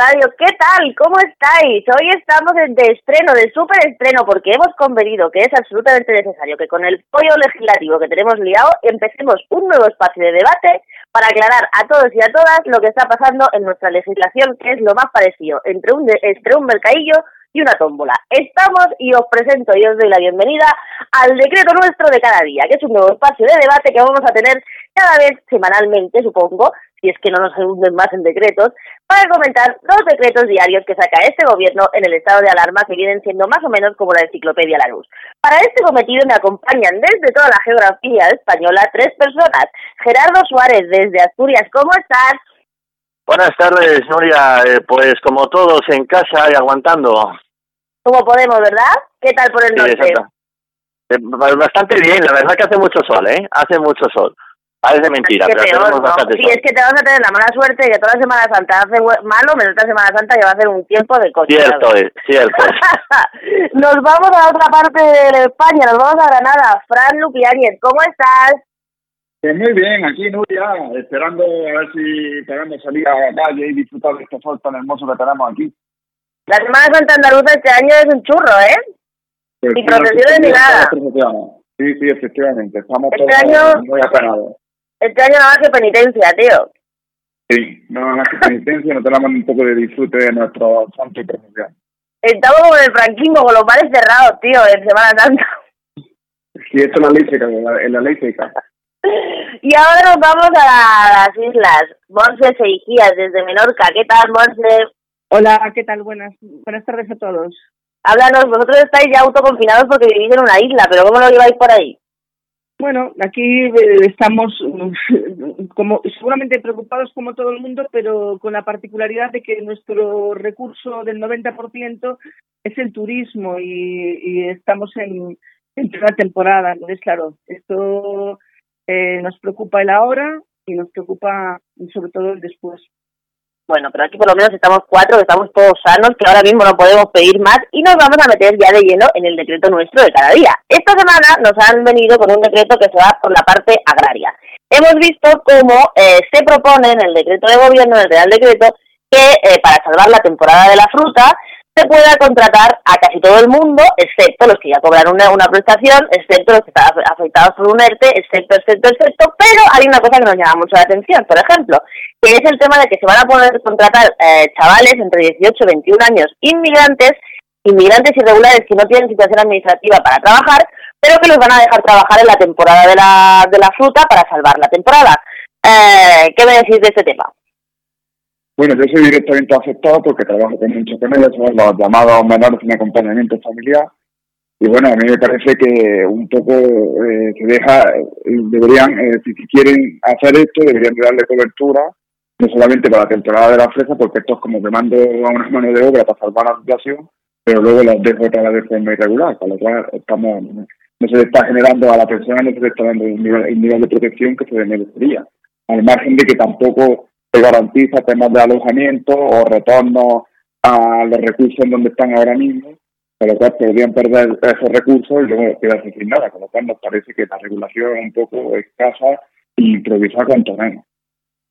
De ¿qué tal? ¿Cómo estáis? Hoy estamos de estreno, de súper estreno, porque hemos convenido que es absolutamente necesario que con el pollo legislativo que tenemos liado empecemos un nuevo espacio de debate para aclarar a todos y a todas lo que está pasando en nuestra legislación, que es lo más parecido entre un, entre un mercadillo y una tómbola. Estamos y os presento y os doy la bienvenida al decreto nuestro de cada día, que es un nuevo espacio de debate que vamos a tener cada vez semanalmente, supongo, si es que no nos hunden más en decretos, para comentar los decretos diarios que saca este gobierno en el estado de alarma que vienen siendo más o menos como la enciclopedia La Luz. Para este cometido me acompañan desde toda la geografía española tres personas. Gerardo Suárez desde Asturias, ¿cómo estás? Buenas tardes, Nuria. Eh, pues como todos en casa y aguantando. Como podemos, ¿verdad? ¿Qué tal por el norte? Eh, bastante bien, la verdad que hace mucho sol, ¿eh? Hace mucho sol. Parece mentira, es pero peor, ¿no? Sí, es que te vas a tener la mala suerte de que toda Semana Santa hace malo, menos esta Semana Santa que va a hacer un tiempo de coche. Cierto es, cierto nos vamos a otra parte de España, nos vamos a Granada. Fran Lupiáñez, ¿cómo estás? Pues muy bien, aquí Nuria, esperando a ver si podemos salir a la calle y disfrutar de este sol tan hermoso que tenemos aquí. La Semana Santa Andaluza este año es un churro, ¿eh? Pues ni procesiones ni nada. Sí, sí, efectivamente, estamos este todos muy apenados. Este año nada más que penitencia, tío. Sí, nada más que penitencia, nos tenemos un poco de disfrute de nuestro santo y promoción. Estamos como en el franquismo, con los bares cerrados, tío, en Semana Santa. Sí, esto es la ley seca, en la ley seca. y ahora nos vamos a las islas. Monse Seijías, desde Menorca. ¿Qué tal, Monse? Hola, ¿qué tal? Buenas, buenas tardes a todos. Háblanos, vosotros estáis ya autoconfinados porque vivís en una isla, pero ¿cómo lo lleváis por ahí? Bueno, aquí eh, estamos como seguramente preocupados como todo el mundo, pero con la particularidad de que nuestro recurso del 90% es el turismo y, estamos en, en plena temporada. Entonces, claro, esto eh, nos preocupa el ahora y nos preocupa sobre todo el después. Bueno, pero aquí por lo menos estamos cuatro, que estamos todos sanos, que ahora mismo no podemos pedir más y nos vamos a meter ya de lleno en el decreto nuestro de cada día. Esta semana nos han venido con un decreto que se va por la parte agraria. Hemos visto cómo eh, se propone en el decreto de gobierno, en el Real Decreto, que eh, para salvar la temporada de la fruta se pueda contratar a casi todo el mundo, excepto los que ya cobraron una, una prestación, excepto los que están afectados por un ERTE, excepto, excepto, excepto, pero hay una cosa que nos llama mucho la atención, por ejemplo, que es el tema de que se van a poder contratar eh, chavales entre 18 y 21 años inmigrantes, inmigrantes irregulares que no tienen situación administrativa para trabajar, pero que los van a dejar trabajar en la temporada de la, de la fruta para salvar la temporada. Eh, ¿Qué me decís de este tema? Bueno, yo soy directamente afectado porque trabajo con muchos con ellos, son los llamados menores sin acompañamiento familiar. Y bueno, a mí me parece que un poco eh, se deja, eh, deberían, eh, si, quieren hacer esto, deberían darle cobertura, no solamente para la temporada de la fresa, porque esto es como que mando a unas manos de obra para salvar la situación, pero luego las dejo otra vez de forma irregular, con lo cual estamos, no se le está generando a la persona, no se le está dando un nivel, un nivel de protección que se le merecería. Al margen de que tampoco se garantiza temas de alojamiento o retorno a los recursos en donde están ahora mismo, con lo cual podrían perder esos recursos y luego quedarse sin nada, con lo cual nos parece que la regulación es un poco escasa e improvisada cuanto menos.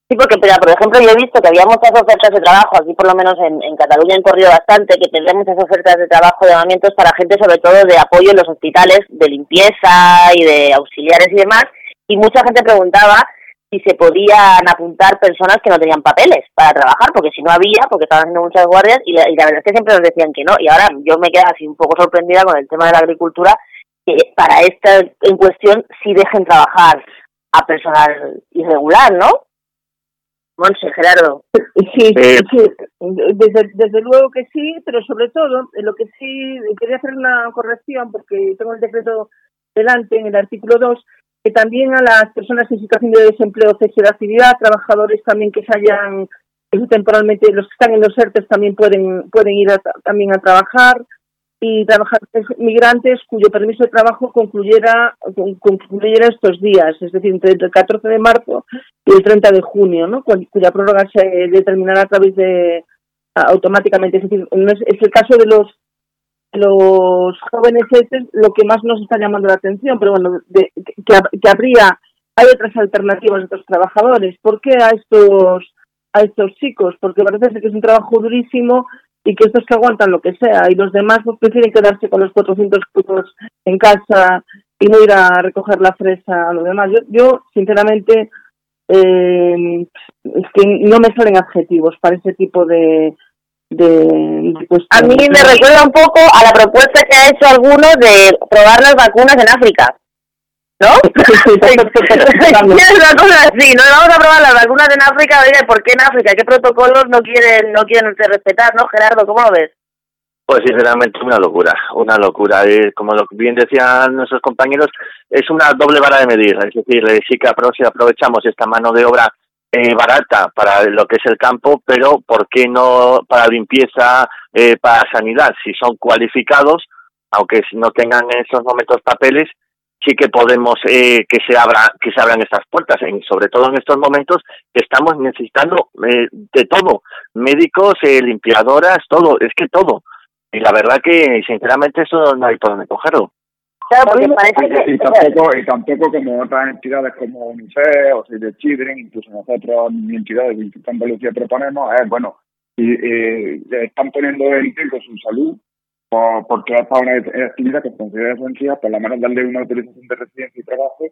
Sí, porque, por ejemplo, yo he visto que había muchas ofertas de trabajo, aquí por lo menos en, Cataluña han corrido bastante, que tendría muchas ofertas de trabajo, de llamamientos para gente sobre todo de apoyo en los hospitales, de limpieza y de auxiliares y demás, y mucha gente preguntaba si se podían apuntar personas que no tenían papeles para trabajar, porque si no había, porque estaban haciendo muchas guardias, y la, verdad es que siempre nos decían que no, y ahora yo me quedo así un poco sorprendida con el tema de la agricultura, que para esta en cuestión sí dejen trabajar a personal irregular, ¿no? Monse, Gerardo. Sí, sí, desde, desde luego que sí, pero sobre todo, lo que sí, quería hacer una corrección, porque tengo el decreto delante, en el artículo 2, que también a las personas en situación de desempleo cese de actividad, trabajadores también que se hayan temporalmente, los que están en los ERTES también pueden, pueden ir también a trabajar y trabajadores migrantes cuyo permiso de trabajo concluyera, concluyera estos días, es decir, entre el 14 de marzo y el 30 de junio, ¿no? cuya prórroga se determinará a través de automáticamente, es decir, es el caso de los los jóvenes es lo que más nos está llamando la atención, pero bueno, de, que, habría, hay otras alternativas de otros trabajadores. ¿Por qué a estos a estos chicos, porque parece que es un trabajo durísimo y que estos que aguantan lo que sea y los demás pues prefieren quedarse con los 400 euros en casa y no ir a recoger la fresa a lo demás. Yo, yo sinceramente, eh, que no me salen adjetivos para ese tipo de, de, A mí me recuerda un poco a la propuesta que ha hecho alguno de probar las vacunas en África. ¿No? es una cosa así, no vamos a probar las vacunas en África, oye, ¿por qué en África? ¿Qué protocolos no quieren no quieren respetar, no, Gerardo? ¿Cómo lo ves? Pues sinceramente una locura, una locura. Como lo bien decían nuestros compañeros, es una doble vara de medir. Es decir, sí que aprovechamos esta mano de obra eh, barata para lo que es el campo, pero ¿por qué no para limpieza, eh, para sanidad? Si son cualificados, aunque no tengan en estos momentos papeles, sí que podemos eh, que se abra que se abran estas puertas. Y sobre todo en estos momentos que estamos necesitando eh, de todo. Médicos eh, limpiadoras todo. Es que todo. Y la verdad que sinceramente eso no hay por dónde cogerlo Claro, y, tampoco, y tampoco como otras entidades como UNICEF o Save the Children, incluso nosotros, mi entidad de Andalucía proponemos, es bueno, y, están poniendo en riesgo su salud por, porque es para una actividad que se considera esencial, por lo menos darle una autorización de residencia y trabajo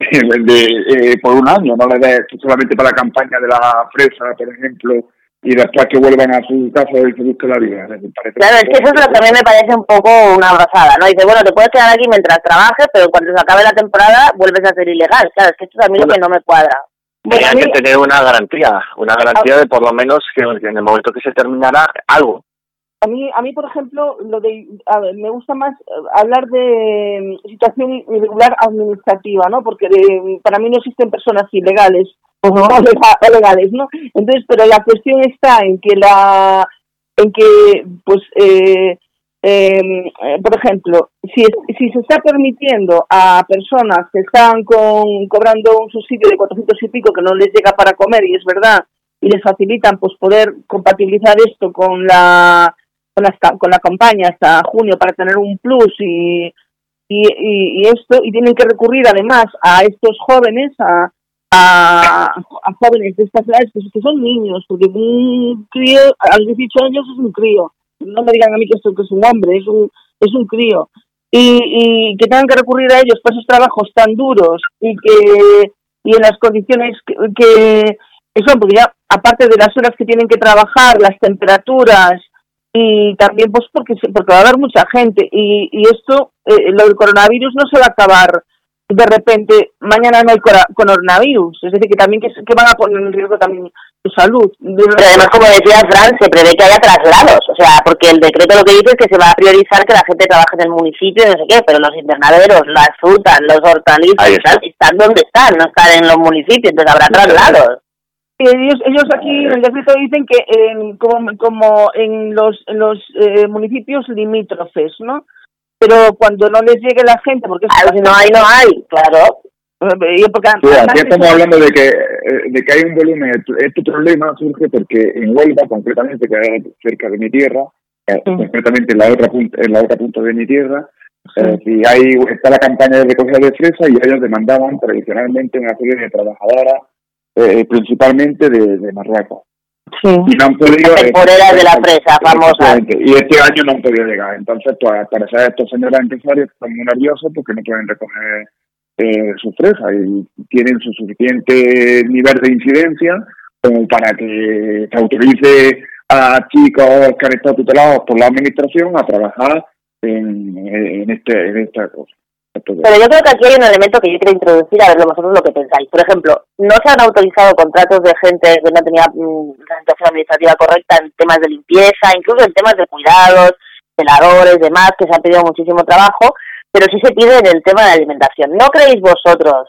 de, eh, por un año, no le des solamente para la campaña de la fresa, por ejemplo, y después que vuelvan a su casa y se busque la vida. Claro, es que eso es lo que a mí me parece un poco una abrazada, ¿no? Dice, bueno, te puedes quedar aquí mientras trabajes, pero cuando se acabe la temporada vuelves a ser ilegal. Claro, es que esto es a mí lo que no me cuadra. Bueno, que tener una garantía, una garantía de por lo menos que en el momento que se terminara algo. A mí, a mí por ejemplo, lo de, me gusta más eh, hablar de mm, situación irregular administrativa, ¿no? Porque para mí no existen personas ilegales o legales, ¿no? Entonces, pero la cuestión está en que la, en que, pues, eh, em, por ejemplo, si, si se está permitiendo a personas que están con, cobrando un subsidio de 400 y pico que no les llega para comer, y es verdad, y les facilitan pues poder compatibilizar esto con la con la, con la campaña hasta junio para tener un plus y, y, y, esto, y tienen que recurrir además a estos jóvenes, a, a, jóvenes de estas edades, pues, que son niños, porque un crío a los 18 años es un crío. No me digan a mí que esto que es un hombre, es un, es un crío. Y, y que tengan que recurrir a ellos para esos trabajos tan duros y que y en las condiciones que, que, son, porque ya aparte de las horas que tienen que trabajar, las temperaturas, y también pues porque porque va a haber mucha gente y, y esto eh, lo del coronavirus no se va a acabar de repente mañana no hay coronavirus. Es decir que también que, que van a poner en riesgo también su salud. Pero además como decía Fran se prevé que haya traslados. O sea porque el decreto lo que dice es que se va a priorizar que la gente trabaje en el municipio no sé qué pero los invernaderos las frutas los hortalizas están donde están no están en los municipios entonces habrá traslados. Ellos, ellos aquí en el decreto dicen que en, como, como en los, en los eh, municipios limítrofes, ¿no? Pero cuando no les llegue la gente, porque ah, si no hay, no hay, claro. Eh, porque aquí estamos hablando de que, eh, de que hay un volumen. Este problema surge porque en Huelva, concretamente, que es cerca de mi tierra, concretamente en la otra punta, en la otra punta de mi tierra, si hay, está la campaña de recogida de fresa y ellos demandaban tradicionalmente una serie de trabajadoras eh, principalmente de, Marruecos. Sí. Y no han podido. La temporera de la presa, famosa. Y este año no han podido llegar. Entonces, pues, al parecer, estos señores empresarios están muy nerviosos porque no pueden recoger eh, sus fresas y tienen su suficiente nivel de incidencia como para que se autorice a chicos que han estado tutelados por la administración a trabajar en, en, este, en esta cosa. Pero yo creo que aquí hay un elemento que yo quiero introducir, a ver vosotros lo que pensáis. Por ejemplo, no se han autorizado contratos de gente que no tenía mm, la situación administrativa correcta en temas de limpieza, incluso en temas de cuidados, celadores, demás, que se ha pedido muchísimo trabajo, pero sí se pide en el tema de alimentación. ¿No creéis vosotros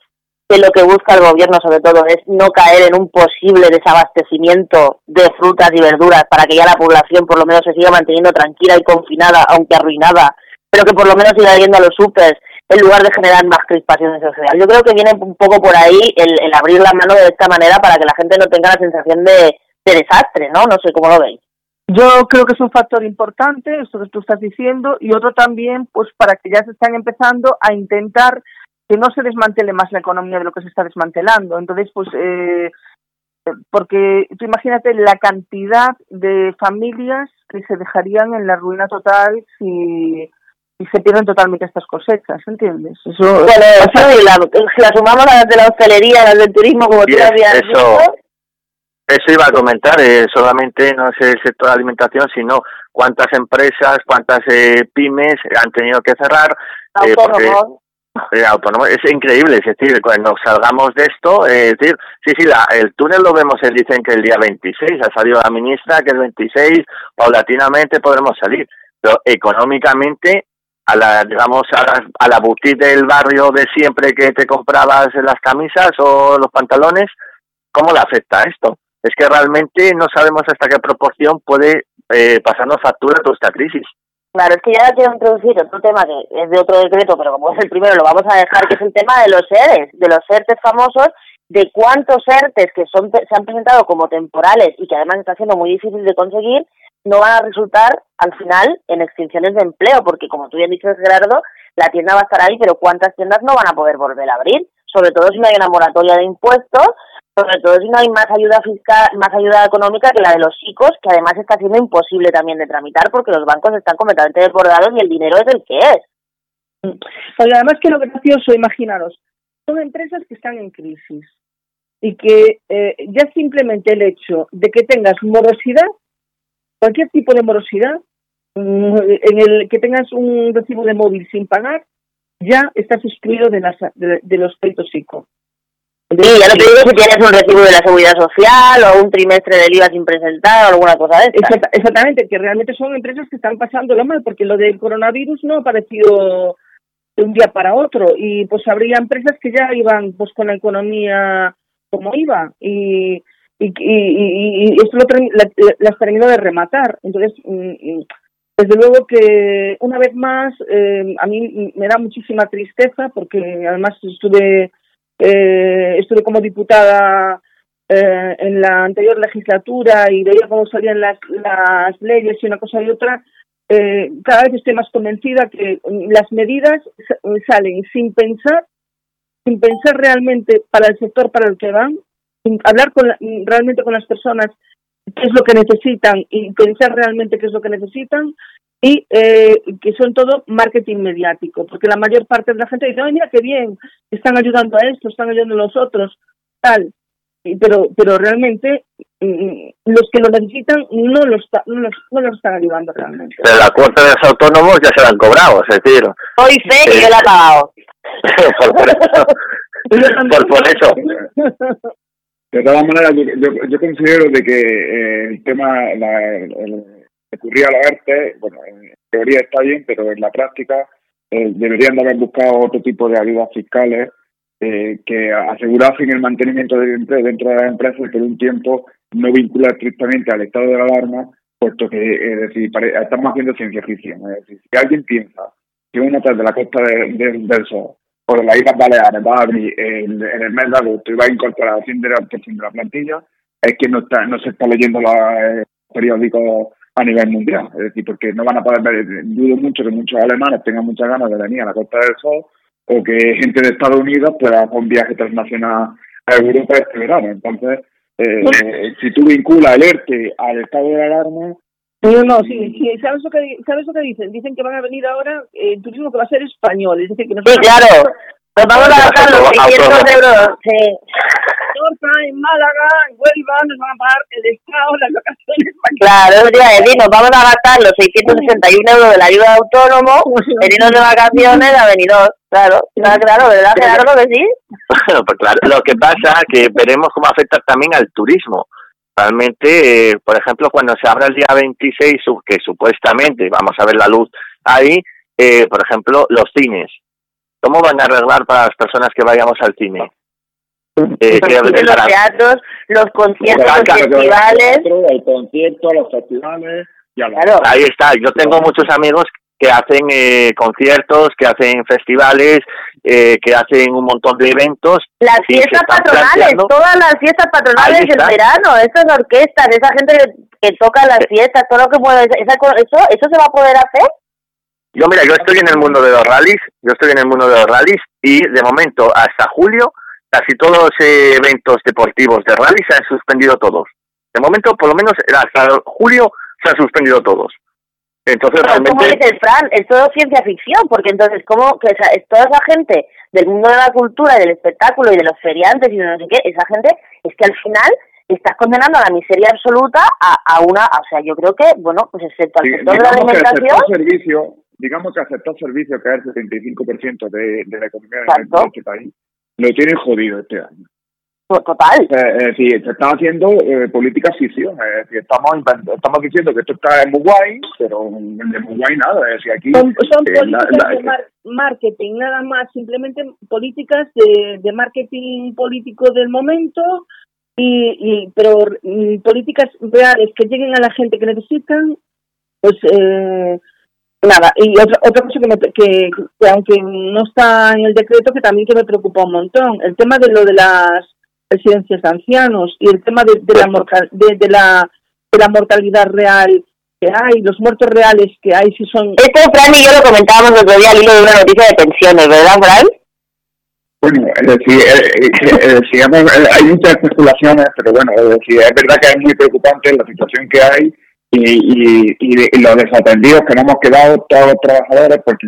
que lo que busca el gobierno sobre todo es no caer en un posible desabastecimiento de frutas y verduras para que ya la población por lo menos se siga manteniendo tranquila y confinada, aunque arruinada, pero que por lo menos siga yendo a los supers en lugar de generar más crispaciones social. Yo creo que viene un poco por ahí el, el abrir la mano de esta manera para que la gente no tenga la sensación de, desastre, ¿no? No sé cómo lo veis. Yo creo que es un factor importante, esto que tú estás diciendo, y otro también, pues para que ya se están empezando a intentar que no se desmantele más la economía de lo que se está desmantelando. Entonces, pues eh, porque tú imagínate la cantidad de familias que se dejarían en la ruina total si, se pierden totalmente estas cosechas, ¿entiendes? Eso, bueno, eso la, la sumamos a las de la hostelería, las del turismo, como tú habías eso, Eso iba a comentar, eh, solamente no es el sector de alimentación, sino cuántas empresas, cuántas eh, pymes han tenido que cerrar. Eh, eh, autónomo es increíble, es decir, cuando salgamos de esto, eh, es decir, sí, sí, la, el túnel lo vemos, dicen que el día 26, ha salido la ministra que el 26, paulatinamente podremos salir, pero económicamente, a la, digamos, a la, a la boutique del barrio de siempre que te comprabas las camisas o los pantalones, ¿cómo le afecta esto? Es que realmente no sabemos hasta qué proporción puede eh, pasarnos factura toda esta crisis. Claro, es que ya quiero introducir otro tema que es de otro decreto, pero como es el primero lo vamos a dejar, que es el tema de los ERES, de los ERTES famosos, de cuántos ERTES que son se han presentado como temporales y que además está siendo muy difícil de conseguir, no van a resultar al final en extinciones de empleo, porque como tú bien dices, Gerardo, la tienda va a estar ahí, pero ¿cuántas tiendas no van a poder volver a abrir? Sobre todo si no hay una moratoria de impuestos sobre todo si no hay más ayuda fiscal, más ayuda económica que la de los chicos, que además está siendo imposible también de tramitar porque los bancos están completamente desbordados y el dinero es el que es. Porque además que lo gracioso, imaginaros, son empresas que están en crisis y que eh, ya simplemente el hecho de que tengas morosidad, cualquier tipo de morosidad, en el que tengas un recibo de móvil sin pagar, ya estás excluido de, las, de, los créditos ICO. Sí, ya no te digo si tienes un recibo de la seguridad social o un trimestre del IVA sin presentar o alguna cosa de esta. exactamente, que realmente son empresas que están pasándolo mal, porque lo del coronavirus no ha aparecido de un día para otro y pues habría empresas que ya iban pues con la economía como iba y y, y, y esto lo las terminó de rematar. Entonces, mm, mm, desde luego que una vez más eh, a mí me da muchísima tristeza porque además estuve eh, estuve como diputada eh, en la anterior legislatura y veía cómo salían las, las leyes y una cosa y otra, eh, cada vez estoy más convencida que las medidas salen sin pensar, sin pensar realmente para el sector para el que van, sin hablar con realmente con las personas qué es lo que necesitan y pensar realmente qué es lo que necesitan y eh, que son todo marketing mediático, porque la mayor parte de la gente dice, ay, mira qué bien, están ayudando a esto, están ayudando a los otros, tal, pero pero realmente mm, los que lo necesitan no lo, no, no lo están ayudando realmente. Pero la cuota de los autónomos ya se la han cobrado, es decir... Hoy sé que yo la he pagado. por, eso. por, eso. De todas maneras, yo, yo, considero de que eh, el tema, la, el, recurrir a la ERTE, bueno, en teoría está bien, pero en la práctica eh, deberían de haber buscado otro tipo de ayudas fiscales eh, que asegurasen el mantenimiento empleo dentro de las empresas por un tiempo no vincular estrictamente al estado de alarma, puesto que es decir, estamos haciendo ciencia ficción. Es decir, si alguien piensa que una hotel de la costa del Sol de las Islas Baleares va a abrir en, el mes de agosto y va a incorporar al 100% de la plantilla, es que no está no se está leyendo los eh, periódicos a nivel mundial. Es decir, porque no van a poder ver, dudo mucho que muchos alemanes tengan muchas ganas de venir a la Costa del Sol o que gente de Estados Unidos pueda hacer un viaje transnacional a Europa este verano. Entonces, eh, si tú vinculas el ERTE al estado de alarma... No, no, sí, sí, ¿sabes lo que, ¿sabes lo que dicen? Dicen que van a venir ahora el turismo que va a ser español, es decir, que no Sí, claro, nos vamos a gastar los 600 euros, sí en Málaga, en Huelva, nos van a pagar el Estado, las vacaciones. Claro, decir, nos vamos a gastar los 661 euros de la ayuda de autónomo, venirnos de vacaciones a claro, claro, ¿verdad, Gerardo, que sí? Bueno, pues claro, lo que pasa es que veremos cómo afecta también al turismo. Realmente, eh, por ejemplo, cuando se abra el día 26, que supuestamente vamos a ver la luz ahí, eh, por ejemplo, los cines. ¿Cómo van a arreglar para las personas que vayamos al cine? Eh, los teatros, los conciertos, los festivales. El concierto, los festivales. Ahí está. Yo tengo muchos amigos que hacen eh, conciertos, que hacen festivales, eh, que hacen un montón de eventos. Las fiestas patronales, todas las fiestas patronales del verano, esas orquestas, esa gente que, toca las fiestas, todo lo que puede, eso, eso se va a poder hacer. Yo mira, yo estoy en el mundo de los rallies, yo estoy en el mundo de los rallies y de momento hasta julio casi todos los eventos deportivos de rally se han suspendido todos. De momento, por lo menos hasta julio, se han suspendido todos. Entonces, realmente... ¿Cómo dices, Fran? Es todo ciencia ficción, porque entonces, ¿cómo que es toda esa gente del mundo de la cultura, y del espectáculo y de los feriantes y de no sé qué, esa gente es que al final estás condenando a la miseria absoluta a, a una, o sea, yo creo que, bueno, pues excepto al sector de la alimentación... servicio, digamos que aceptar servicio, que es el 75% de, de la economía de este país, lo tienen jodido este año. Total. Eh, es decir, se están haciendo eh, políticas ficción. Decir, estamos, estamos diciendo que esto está muy guay, pero de muy guay nada. Es decir, aquí, son, eh, políticas de marketing, nada más. Simplemente políticas de, de marketing político del momento, y, y pero mm, políticas reales que lleguen a la gente que necesitan, pues eh, nada. Y otra, otra cosa que, me, que, que aunque no está en el decreto, que también que me preocupa un montón, el tema de lo de las residencias de ancianos y el tema de, de la, de, de, la, de la mortalidad real que hay, los muertos reales que hay, si son... Esto, Fran y yo lo comentábamos el otro día al hilo de una noticia de pensiones, ¿verdad, Fran? Bueno, es decir, eh, eh, eh, hay muchas especulaciones, pero bueno, es decir, es verdad que es muy preocupante la situación que hay y, y, y, los desatendidos que no hemos quedado todos los trabajadores, porque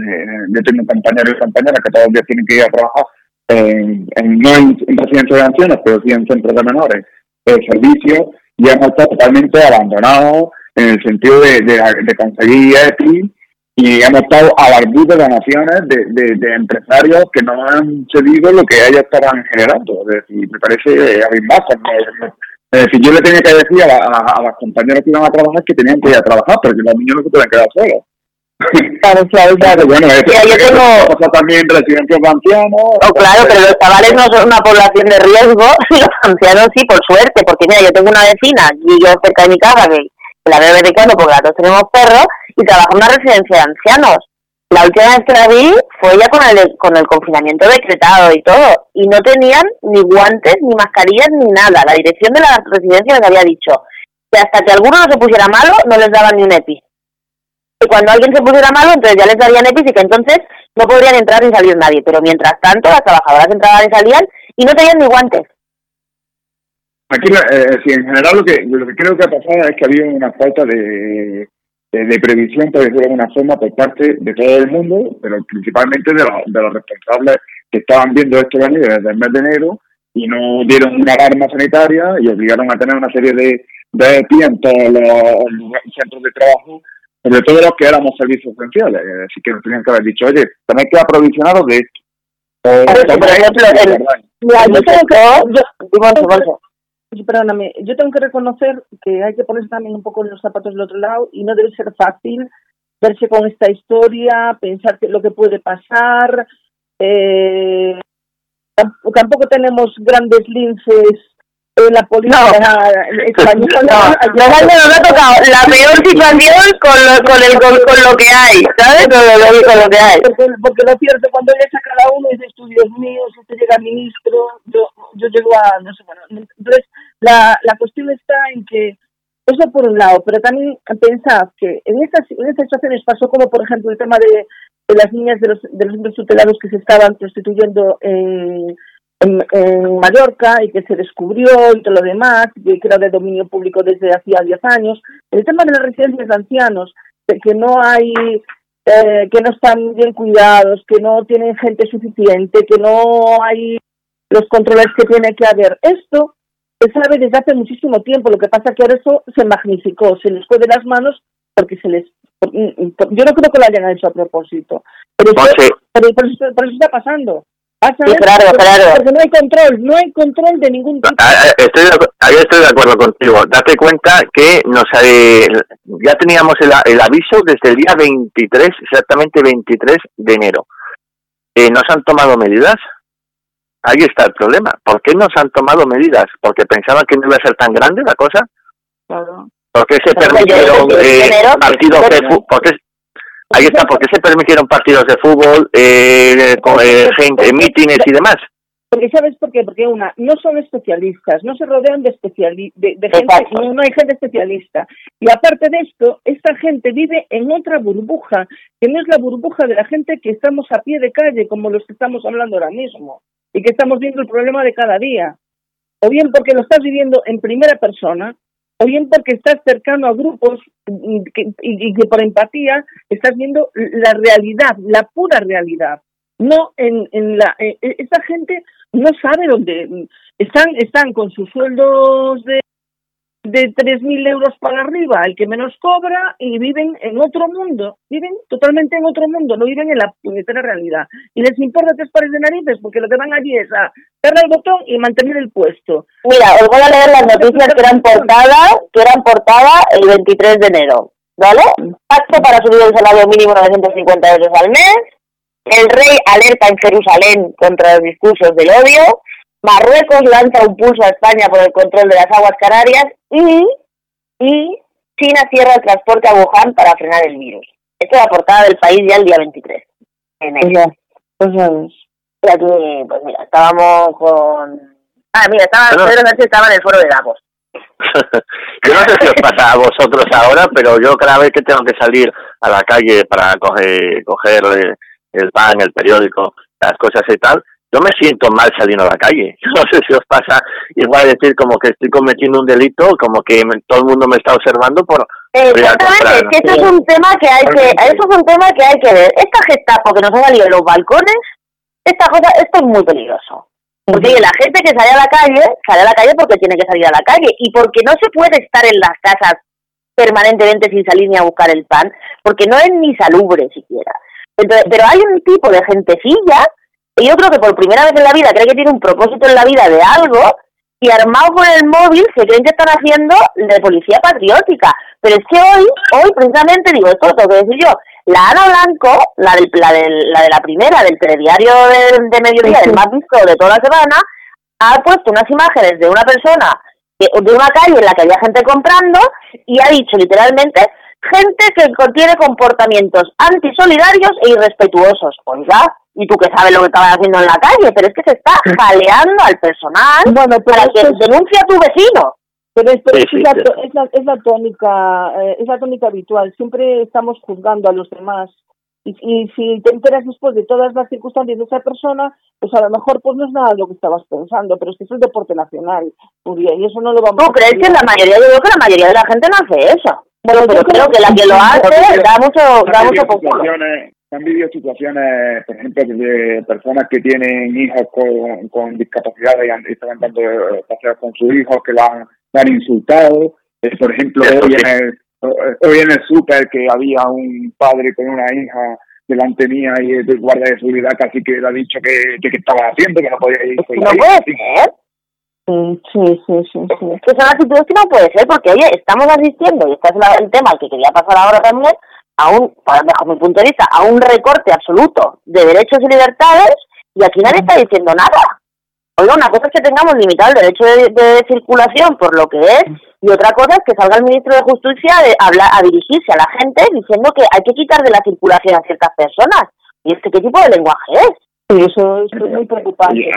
yo tengo compañeros y compañeras que todos los días tienen que ir a trabajar en, no en, residencias de ancianos, pero sí en centros de menores, de servicio, y hemos estado totalmente abandonados en el sentido de, de, conseguir EPI y hemos estado a barbud de donaciones de, de, de, empresarios que no han cedido lo que ellos estaban generando. Es me parece abismal. Es decir, yo le tenía que decir a, a, las compañeras que iban a trabajar que tenían que ir a trabajar, porque los niños no se pueden quedar solos. Claro, claro, claro. Bueno, eso, yo tengo... también residencias de ancianos. Oh, claro, pero los chavales no son una población de riesgo, y los ancianos sí, por suerte, porque mira, yo tengo una vecina, y yo cerca de mi casa, que la veo de cuando, porque las dos tenemos perros, y trabaja en una residencia de ancianos. La última vez que la vi fue ya con el, con el confinamiento decretado y todo, y no tenían ni guantes, ni mascarillas, ni nada. La dirección de la residencia les había dicho que hasta que alguno no se pusiera malo, no les daban ni un EPI y cuando alguien se pusiera malo, entonces ya les darían EPIs y que entonces no podrían entrar ni salir nadie. Pero mientras tanto, las trabajadoras entraban y salían y no tenían ni guantes. Aquí, eh, sí, en general, lo que, lo que creo que ha pasado es que había una falta de, de, previsión, por decirlo de alguna forma, por parte de todo el mundo, pero principalmente de, de los responsables que estaban viendo esto venir desde el mes de enero y no dieron una alarma sanitaria y obligaron a tener una serie de, de EPI en todos los centros de trabajo sobre todo los que éramos servicios esenciales, así que nos tenían que haber dicho, oye, tenéis que aprovisionaros de esto. yo tengo que, perdóname, yo tengo que reconocer que hay que ponerse también un poco en los zapatos del otro lado y no debe ser fácil verse con esta historia, pensar que lo que puede pasar. Eh, tampoco tenemos grandes linces la política española. No, no, nos ha tocado la peor situación con lo, con, el, con, con lo que hay, ¿sabes? Con lo, con lo que hay. Porque, porque lo cierto, cuando lees a cada uno y dices, tú, Dios mío, si te llega ministro, yo, yo llego a, no sé, bueno. Entonces, la, la cuestión está en que eso por un lado, pero también pensad que en estas, en estas situaciones pasó como, por ejemplo, el tema de, de las niñas de los, de los tutelados que se estaban prostituyendo en en, Mallorca y que se descubrió y todo lo demás, que era de dominio público desde hacía 10 años. El tema de las residencias de ancianos, de que no hay, eh, que no están bien cuidados, que no tienen gente suficiente, que no hay los controles que tiene que haber. Esto se sabe desde hace muchísimo tiempo, lo que pasa es que ahora eso se magnificó, se les fue de las manos porque se les... Yo no creo que lo hayan hecho a propósito, pero, eso, pero por eso está pasando claro, claro. Porque no hay control, no hay control de ningún tipo. Ah, ah, estoy, ahí estoy de acuerdo contigo. Date cuenta que nos ya teníamos el, el, aviso desde el día 23, exactamente 23 de enero. Eh, ¿No se han tomado medidas? Ahí está el problema. ¿Por qué no se han tomado medidas? ¿Porque pensaban que no iba a ser tan grande la cosa? Claro. ¿Por qué se permitieron eh, partidos de fútbol? Ahí está, ¿por qué se permitieron partidos de fútbol, eh, eh, gente, mítines y demás? Porque sabes por qué, porque una, no son especialistas, no se rodean de, especiali de, gente, no, hay gente especialista. Y aparte de esto, esta gente vive en otra burbuja, que no es la burbuja de la gente que estamos a pie de calle, como los que estamos hablando ahora mismo. y que estamos viendo el problema de cada día. O bien porque lo estás viviendo en primera persona, o bien porque estás cercano a grupos y que, por empatía estás viendo la realidad, la pura realidad. No en, en la. Eh, gente no sabe dónde. Están, están con sus sueldos de de 3.000 euros para arriba, el que menos cobra, y viven en otro mundo, viven totalmente en otro mundo, no viven en la puñetera realidad. Y les importa tres pares de narices porque lo que van allí es a darle el botón y mantener el puesto. Mira, os voy a leer las noticias que eran portada, que eran portada el 23 de enero, ¿vale? Pacto para subir el salario mínimo 950 euros al mes, el rey alerta en Jerusalén contra los discursos del odio, Marruecos lanza un pulso a España por el control de las aguas canarias y, y China cierra el transporte a Wuhan para frenar el virus. Esta es la portada del país ya el día 23. En ya, pues Y aquí, pues mira, estábamos con... Ah, mira, estaba, Pedro Sánchez estaba en el foro de Davos. yo no sé si os pasa a vosotros ahora, pero yo cada vez que tengo que salir a la calle para coger, coger el pan, el periódico, las cosas y tal, yo me siento mal saliendo a la calle. No sé si os pasa igual decir como que estoy cometiendo un delito, como que todo el mundo me está observando por... Exactamente, es que eso es un tema que hay que, eso es un tema que hay que ver. Esta gestapo que nos ha salido en los balcones, esta cosa, esto es muy peligroso. Porque la gente que sale a la calle, sale a la calle porque tiene que salir a la calle y porque no se puede estar en las casas permanentemente sin salir ni a buscar el pan, porque no es ni salubre siquiera. pero hay un tipo de gentecilla y yo creo que por primera vez en la vida cree que tiene un propósito en la vida de algo y armado con el móvil se creen que están haciendo de policía patriótica. Pero es que hoy, hoy precisamente, digo, esto lo tengo que decir yo, la Ana Blanco, la, del, la, del, la de la primera, del telediario de, de mediodía, del más visto de toda la semana, ha puesto unas imágenes de una persona, de, de una calle en la que había gente comprando, y ha dicho literalmente, gente que contiene comportamientos antisolidarios e irrespetuosos. Oiga, y tú que sabes lo que estaban haciendo en la calle, pero es que se está jaleando al personal bueno, para que denuncie a tu vecino. Pero es, la, es, la, tónica, eh, es la tónica habitual. Siempre estamos juzgando a los demás. Y, y, si te enteras después de todas las circunstancias de esa persona, pues a lo mejor pues no es nada lo que estabas pensando, pero es que es el deporte nacional, y eso no lo vamos ¿Tú crees que la mayoría, yo creo que la mayoría de la gente no hace eso? Bueno, pero creo que la que lo hace da mucho, da mucho han vivido situaciones, por ejemplo, de personas que tienen hijos con, con discapacidades y están dando pasear con sus hijos, que la han, han insultado. Eh, por ejemplo, hoy en, el, hoy en el súper que había un padre con una hija delante mía y el guardia de seguridad casi que le ha dicho que, que, estaba haciendo, que no podía ir. no puede ser. Sí, sí, sí, sí. Que son actitudes que no puede ser, porque oye, estamos asistiendo, y este es el tema que quería pasar ahora también, a un, bajo mi punto de vista, a un recorte absoluto de derechos y libertades y aquí nadie está diciendo nada. Oiga, una cosa es que tengamos limitado el derecho de, circulación por lo que es y otra cosa es que salga el ministro de Justicia a, hablar, a dirigirse a la gente diciendo que hay que quitar de la circulación a ciertas personas. ¿Y este qué tipo de lenguaje es? Y eso, es muy preocupante.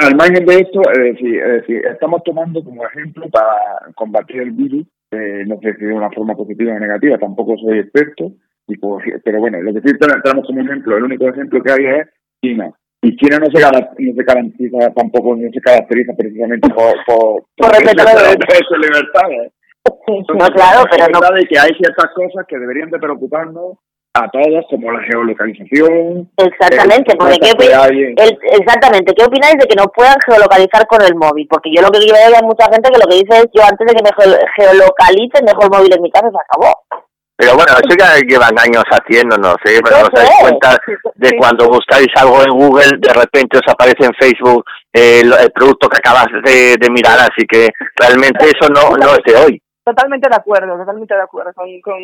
al, margen, de esto, es decir, estamos tomando como ejemplo para combatir el virus eh, no sé si de una forma positiva o negativa, tampoco soy experto, y pero bueno, lo que sí tenemos como ejemplo, el único ejemplo que hay es China. Y China no se, no se garantiza tampoco, no se caracteriza precisamente por, por, por, respetar sus libertades. No, claro, pero no. de que hay ciertas cosas que deberían de preocuparnos a todos, como la geolocalización. Exactamente, porque ¿qué exactamente, ¿qué opináis de que no puedan geolocalizar con el móvil? Porque yo lo que ver hay mucha gente que lo que dice es yo antes de que me geolocalicen dejo el móvil en mi casa y se acabó. Pero bueno, eso ya llevan años haciendo, no sé, pero no os dais cuenta de cuando buscáis algo en Google, de repente os aparece en Facebook el, producto que acabas de, mirar, así que realmente eso no, no es de hoy. Totalmente de acuerdo, totalmente de acuerdo con, con,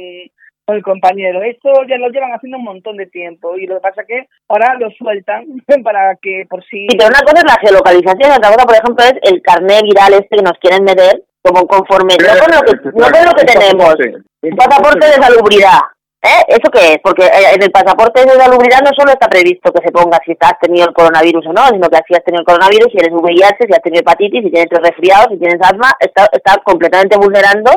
el compañero. Esto ya lo llevan haciendo un montón de tiempo y lo que pasa es que ahora lo sueltan para que por si... Sí. pero una cosa es la geolocalización y otra cosa, por ejemplo, es el carnet viral este que nos quieren meter como conforme, no con lo que, no con lo que tenemos. Un pasaporte de salubridad. ¿Eh? ¿Eso qué es? Porque eh, en el pasaporte de salubridad no solo está previsto que se ponga si has tenido el coronavirus o no, sino que si has tenido el coronavirus, si eres VIH, si has tenido hepatitis, si tienes resfriados, si tienes asma, está, está completamente vulnerando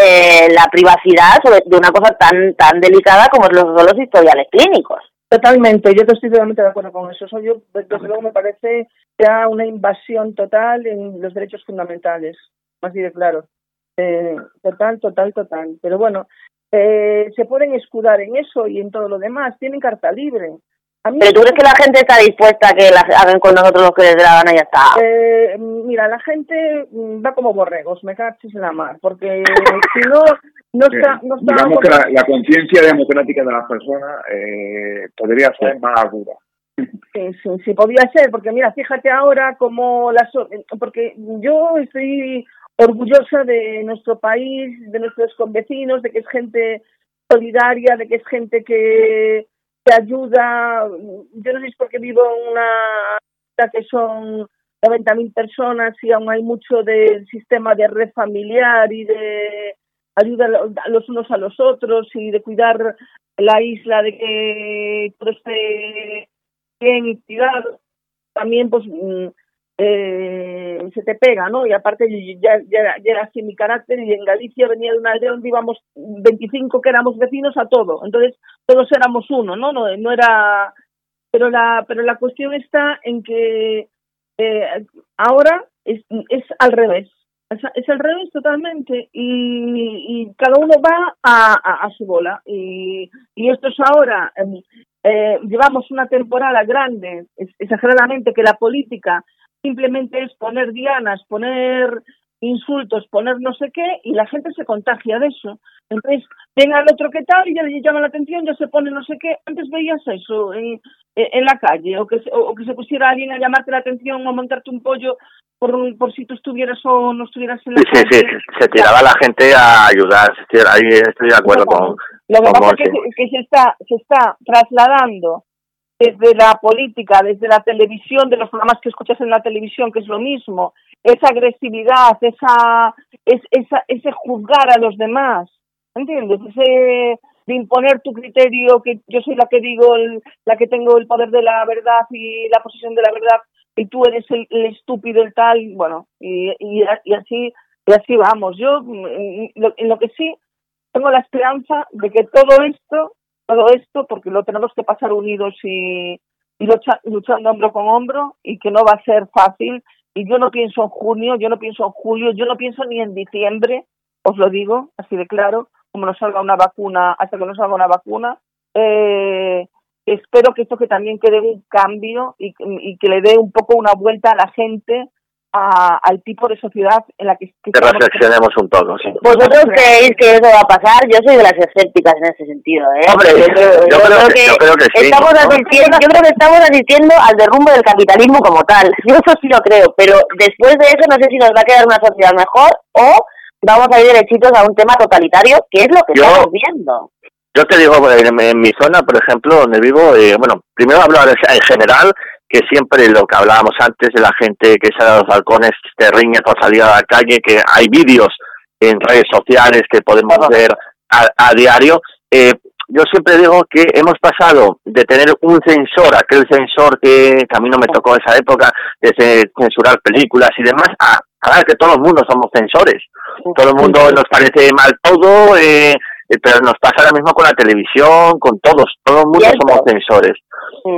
eh, la privacidad sobre, de una cosa tan tan delicada como los, los historiales clínicos. Totalmente, yo estoy totalmente de acuerdo con eso. eso yo, desde luego, me parece ya una invasión total en los derechos fundamentales, así de claro. Eh, total, total, total. Pero bueno, eh, se pueden escudar en eso y en todo lo demás. Tienen carta libre. ¿Pero tú crees que la gente está dispuesta a que la hagan con nosotros lo que les dé la gana y ya está? Eh, mira, la gente mm, va como borregos, me cachis en la mar, porque si no, no está... No está Digamos que la, conciencia democrática de las personas eh, podría ser más aguda. Sí, sí, sí, podría ser, porque mira, fíjate ahora como las... Porque yo estoy orgullosa de nuestro país, de nuestros convecinos, de que es gente solidaria, de que es gente que ayuda. Yo no sé si es porque vivo en una que son 90.000 personas y aún hay mucho del sistema de red familiar y de ayuda a los unos a los otros y de cuidar la isla, de que todo esté bien y cuidado. También, pues, mm, eh, se te pega, ¿no? Y aparte ya, ya, ya, era así mi carácter y en Galicia venía de una aldea donde íbamos 25 que éramos vecinos a todo, entonces todos éramos uno, ¿no? No, no era... Pero la, pero la cuestión está en que eh, ahora es, es al revés, es, al revés totalmente y, y cada uno va a, a, su bola y, y esto es ahora, em, eh, llevamos una temporada grande, exageradamente, que la política simplemente es poner dianas, poner insultos, poner no sé qué, y la gente se contagia de eso. Entonces, venga el otro que tal y ya le llama la atención, ya se pone no sé qué. Antes veías eso en, en la calle, o que, o, que se pusiera alguien a llamarte la atención o a montarte un pollo por, por si tú estuvieras o no estuvieras en la sí, calle. Sí, sí, se tiraba la gente a ayudar, ahí estoy de acuerdo con... Lo que pasa es que, que se, está, se está trasladando desde la política, desde la televisión, de los programas que escuchas en la televisión, que es lo mismo, esa agresividad, esa, es, esa ese juzgar a los demás, ¿entiendes? Ese de imponer tu criterio, que yo soy la que digo, la que tengo el poder de la verdad y la posición de la verdad, y tú eres el, estúpido, el tal, bueno, y, y, así y así vamos. Yo, en en lo que sí, tengo la esperanza de que todo esto todo esto porque lo tenemos que pasar unidos y, luchando hombro con hombro y que no va a ser fácil. Y yo no pienso en junio, yo no pienso en julio, yo no pienso ni en diciembre, os lo digo así de claro, como nos salga una vacuna, hasta que nos salga una vacuna. Eh, espero que esto que también quede un cambio y que le dé un poco una vuelta a la gente a, al tipo de sociedad en la que, que, reflexionemos un poco. Sí. ¿Vosotros creéis que eso va a pasar? Yo soy de las escépticas en ese sentido. ¿eh? Hombre, yo, creo, que, yo creo que sí. Estamos asistiendo, yo creo que estamos asistiendo al derrumbe del capitalismo como tal. Yo eso sí lo creo, pero después de eso no sé si nos va a quedar una sociedad mejor o vamos a ir derechitos a un tema totalitario, que es lo que estamos viendo. Yo te digo, en, mi zona, por ejemplo, donde vivo, eh, bueno, primero hablo en general, que siempre lo que hablábamos antes de la gente que sale a los balcones, te riña por salir a la calle, que hay vídeos en redes sociales que podemos ver a, diario. Eh, yo siempre digo que hemos pasado de tener un censor, aquel censor que, a mí no me tocó en esa época, de censurar películas y demás, a, a que todo el mundo somos censores. Todo el mundo nos parece mal todo, eh, pero nos pasa ahora mismo con la televisión, con todos, todo el mundo somos censores.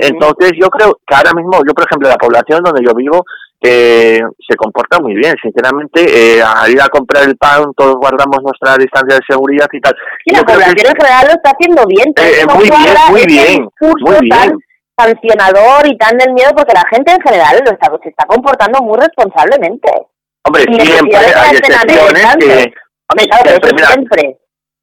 Entonces yo creo que ahora mismo, yo por ejemplo, la población donde yo vivo eh, se comporta muy bien, sinceramente, eh, al ir a comprar el pan todos guardamos nuestra distancia de seguridad y tal. Y la población en general lo está haciendo bien. Eh, muy bien, muy bien, muy bien. sancionador y tan del miedo porque la gente en general lo está, se está comportando muy responsablemente. Hombre, siempre hay excepciones que... Hombre, siempre.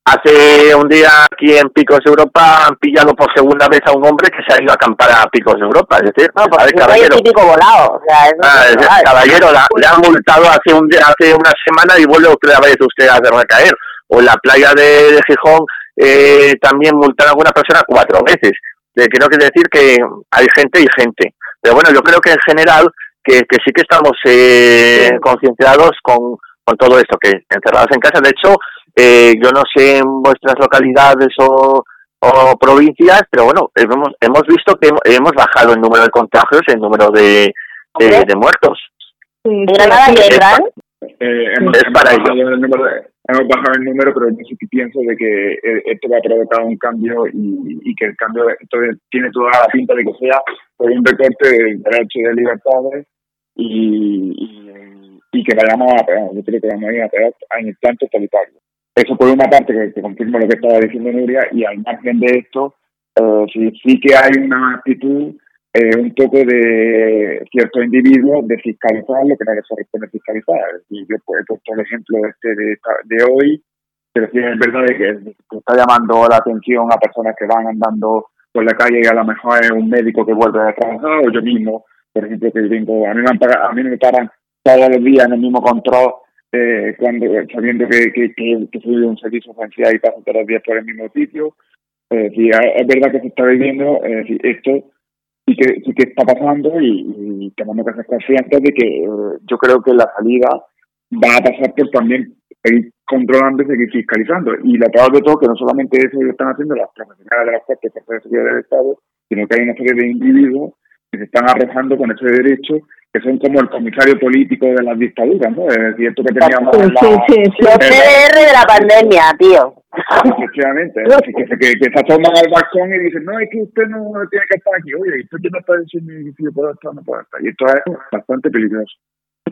Hace un día aquí en Picos de Europa han pillado por segunda vez a un hombre que se ha ido a acampar a Picos de Europa. Es decir, no, pues caballero. típico volado. O sea, ah, caballero, la, le han multado hace un hace una semana y vuelve otra vez usted a recaer. O en la playa de, de Gijón eh, también multaron a alguna persona cuatro veces. Eh, quiero decir que hay gente y gente. Pero bueno, yo creo que en general que, que sí que estamos eh, concienciados con, con todo esto, que encerrados en casa. De hecho, eh, yo no sé en vuestras localidades o, o provincias, pero bueno, hemos, hemos visto que hemos bajado el número de contagios y el número de, de, muertos. ¿En Granada y eh, hemos, es para ello. El número, de, hemos bajado el número, pero yo sí que pienso de que eh, esto va a provocar un cambio y, que el cambio entonces, tiene toda la pinta de que sea por un recorte de derechos de libertades y, y, que vayamos a pegar, yo creo que vamos a ir a pegar en instantes totalitarios. Eso por una parte que, que confirma lo que estaba diciendo Nuria y al margen de esto, eh, sí, sí que hay una actitud eh, un poco de ciertos individuos de fiscalizar lo que no les corresponde fiscalizar. Y yo pues, he puesto el ejemplo este de, de hoy, pero sí es verdad que está llamando la atención a personas que van andando por la calle y a lo mejor es un médico que vuelve a trabajar o yo mismo, por ejemplo, que vengo, a a mí me paran todos los días en el mismo control eh, cuando sabiendo que, que, que, soy un servicio esencial y paso todos los días por el mismo sitio. Eh, sí, es verdad que se está viviendo eh, esto sí que, sí que está pasando y, tenemos que ser conscientes de que eh, yo creo que la salida va a pasar por también ir controlando y fiscalizando. Y lo peor de todo, que no solamente eso lo están haciendo las profesionales de las Cortes de Seguridad del Estado, sino que hay una serie de individuos que se están arrojando con ese derecho que son como el comisario político de las dictaduras, ¿no? Es decir, esto que teníamos sí, sí, sí. Los CDR de la pandemia, tío. Efectivamente, que, que, que, se asoman al balcón y dicen, no, es que usted no tiene que estar aquí, oye, usted no está diciendo si yo puedo estar no puedo estar. Y esto es bastante peligroso.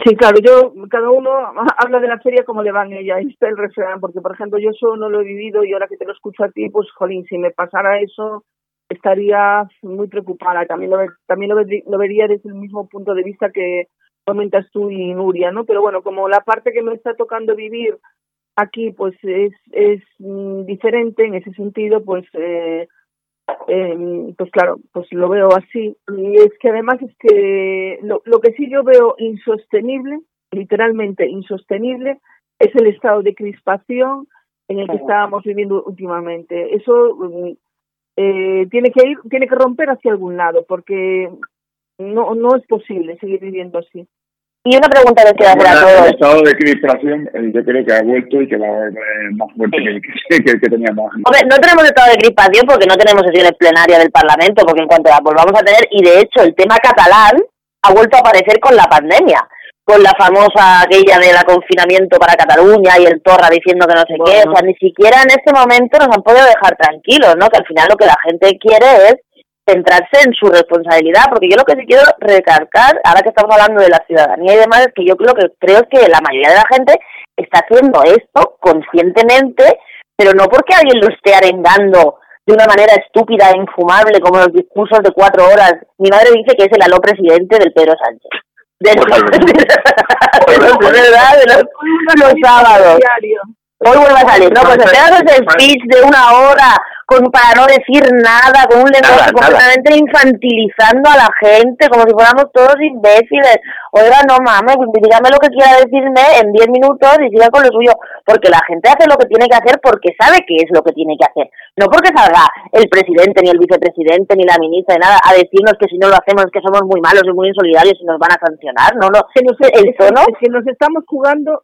Sí, claro, yo, cada uno habla de la feria como le van ella, ahí está el refrán, porque por ejemplo yo eso no lo he vivido y ahora que te lo escucho a ti, pues jolín, si me pasara eso, estaría muy preocupada. También lo, también lo, lo, vería desde el mismo punto de vista que comentas tú y Nuria, ¿no? Pero bueno, como la parte que me está tocando vivir aquí, pues es, es mm, diferente en ese sentido, pues, eh, eh, pues claro, pues lo veo así. Y es que además es que lo, lo que sí yo veo insostenible, literalmente insostenible, es el estado de crispación en el que estábamos viviendo últimamente. Eso mm, eh, tiene que ir, tiene que romper hacia algún lado, porque no, no es posible seguir viviendo así. Y una pregunta que queda para todos. El estado de crispación, eh, yo creo que ha vuelto y que va a ser más fuerte que, el que, teníamos. Hombre, no tenemos estado de crispación porque no tenemos sesiones plenarias del Parlamento, porque en cuanto la volvamos a tener, y de hecho el tema catalán ha vuelto a aparecer con la pandemia con la famosa aquella del confinamiento para Cataluña y el Torra diciendo que no sé qué, o sea, ni siquiera en este momento nos han podido dejar tranquilos, ¿no? Que al final lo que la gente quiere es centrarse en su responsabilidad, porque yo lo que sí quiero recalcar, ahora que estamos hablando de la ciudadanía y demás, es que yo creo que creo que la mayoría de la gente está haciendo esto conscientemente, pero no porque alguien lo esté arengando de una manera estúpida e infumable como los discursos de cuatro horas. Mi madre dice que es el aló presidente del Pedro Sánchez de los, de los, sábados. Hoy vuelve a salir, no, pues te haces el speech de una hora con para no decir nada, con un lenguaje completamente infantilizando a la gente, como si fuéramos todos imbéciles. Oiga, no mames, dígame lo que quiera decirme en 10 minutos y siga con lo suyo, porque la gente hace lo que tiene que hacer porque sabe qué es lo que tiene que hacer, no porque salga el presidente, ni el vicepresidente, ni la ministra, ni nada, a decirnos que si no lo hacemos es que somos muy malos y muy insolidarios y nos van a sancionar, no, no, que nos, el tono... Es que nos estamos jugando,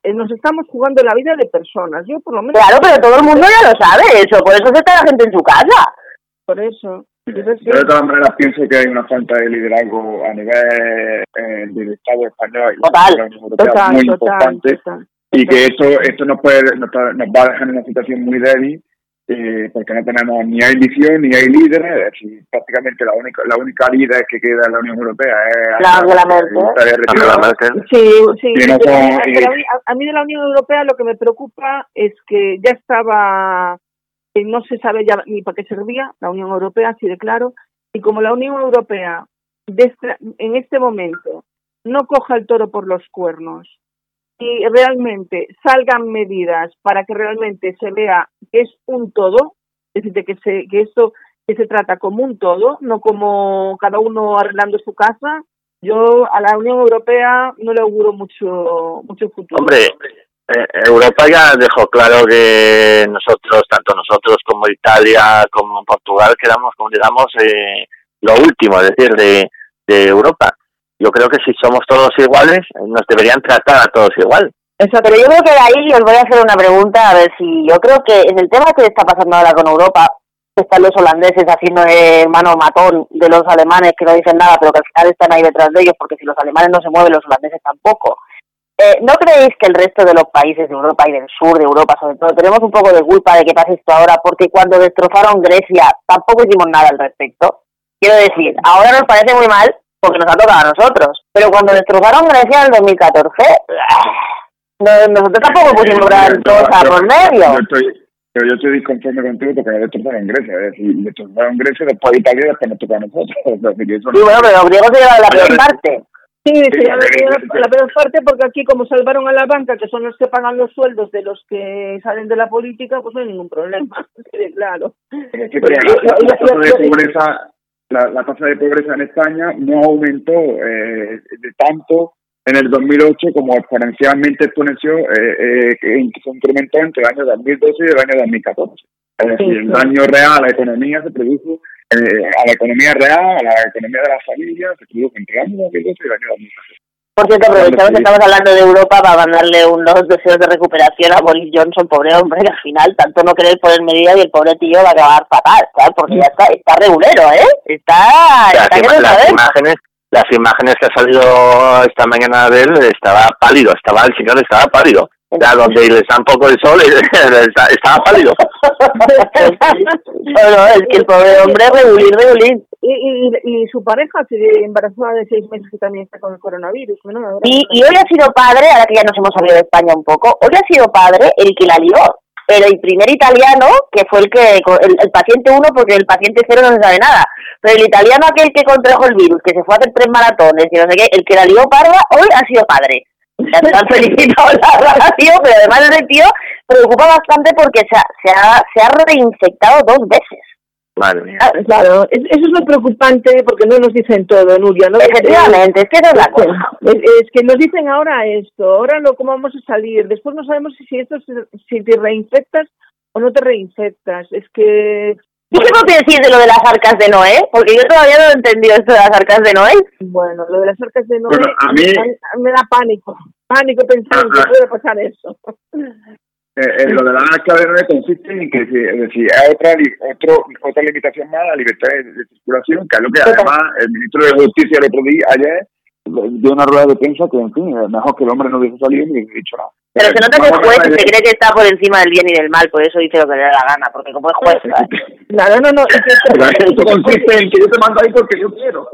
eh, nos estamos jugando la vida de personas, yo por lo menos... Claro, pero todo el mundo ya lo sabe eso, por eso está la gente en su casa. Por eso. Yo de todas maneras pienso que hay una falta de liderazgo a nivel eh, del Estado español y total, la Unión Europea muy importante y que esto esto nos puede nos, va a dejar en una situación muy débil eh, porque no tenemos ni hay visión ni hay líderes y prácticamente la única la única líder que queda en la Unión Europea es la Merkel. Sí, sí. a mí de la Unión Europea lo que me preocupa es que ya estaba no se sabe ya ni para qué servía la Unión Europea, así de claro, y como la Unión Europea en este momento no coja el toro por los cuernos y realmente salgan medidas para que realmente se vea que es un todo, es decir, que, se, que que se trata como un todo, no como cada uno arreglando su casa, yo a la Unión Europea no le auguro mucho mucho futuro. Hombre, Europa ya dejó claro que nosotros, tanto nosotros como Italia, como Portugal, quedamos, como digamos, eh, lo último, es decir, de, de Europa. Yo creo que si somos todos iguales, nos deberían tratar a todos igual. Eso, pero yo creo que ahí os voy a hacer una pregunta, a ver si yo creo que en el tema que está pasando ahora con Europa, están los holandeses haciendo de mano matón de los alemanes que no dicen nada, pero que al final están ahí detrás de ellos, porque si los alemanes no se mueven, los holandeses tampoco eh, ¿no creéis que el resto de los países de Europa y del sur de Europa, sobre todo, tenemos un poco de culpa de que pase esto ahora? Porque cuando destrozaron Grecia tampoco hicimos nada al respecto. Quiero decir, ahora nos parece muy mal porque nos ha tocado a nosotros, pero cuando destrozaron Grecia en el 2014, nosotros tampoco pusimos gran cosa por medio. Yo estoy, pero yo estoy disconforme contigo porque no destrozaron en Grecia. Es decir, destrozaron Grecia, después a Italia, después nos toca a nosotros. sí, bueno, pero los griegos se llevan la peor parte. Sí, sí, la, peor parte porque aquí como salvaron a la banca, que son los que pagan los sueldos de los que salen de la política, pues no hay ningún problema. claro. Pero la, tasa de pobreza, la, tasa de pobreza en España no aumentó eh, de tanto en el 2008 como exponencialmente exponenció, eh, eh, que se incrementó entre el año 2012 y el año 2014. Es decir, el daño real a la economía se produjo, eh, a la economía real, a la economía de las familias, se produjo entre el año 2012 y el año 2014. Por cierto, aprovechamos que estamos hablando de Europa para mandarle unos deseos de recuperación a Boris Johnson, pobre hombre, que al final tanto no querer poner medidas y el pobre tío va a acabar fatal, ¿sabes? Porque ya está, está regulero, ¿eh? Está, está que no las imágenes las imágenes que ha salido esta mañana de él estaba pálido, estaba el señor estaba pálido. Ya donde le da un poco el sol estaba pálido. bueno, es que el pobre hombre regulín, regulín. Y, y, y su pareja sigue embarazada de seis meses que también está con el coronavirus. y, y hoy ha sido padre, ahora que ya nos hemos salido de España un poco, hoy ha sido padre el que la lió pero el primer italiano, que fue el que, el, paciente uno, porque el paciente cero no se sabe nada, pero el italiano aquel que contrajo el virus, que se fue a hacer tres maratones y no sé qué, el que la lió parda, hoy ha sido padre. Te han felicitado la radio, pero además ese tío preocupa bastante porque se ha, se ha, se ha reinfectado dos veces. Madre ah, claro, eso es lo preocupante porque no nos dicen todo, Nuria. ¿no? Efectivamente, es que es la cosa. Es, que nos dicen ahora esto, ahora lo cómo vamos a salir, después no sabemos si esto si te reinfectas o no te reinfectas. Es que ¿Y qué me decir de lo de las arcas de Noé? Porque yo todavía no he entendido esto de las arcas de Noé. Bueno, lo de las arcas de Noé a mí... me da pánico. Pánico pensar que puede pasar eso. Eh, eh, lo de la de Noé consiste en que decir, hay otra, otro, otra limitación más a la libertad de, circulación, que es lo que además el ministro de Justicia el otro día, ayer, dio una rueda de prensa que, en fin, mejor que el hombre no hubiese salido ni hubiese dicho nada. Pero se nota que el juez se cree que está por encima del bien y del mal, por eso dice lo que le da la gana, porque como es juez... Claro, no, no, Esto consiste en que yo te mando ahí porque yo quiero.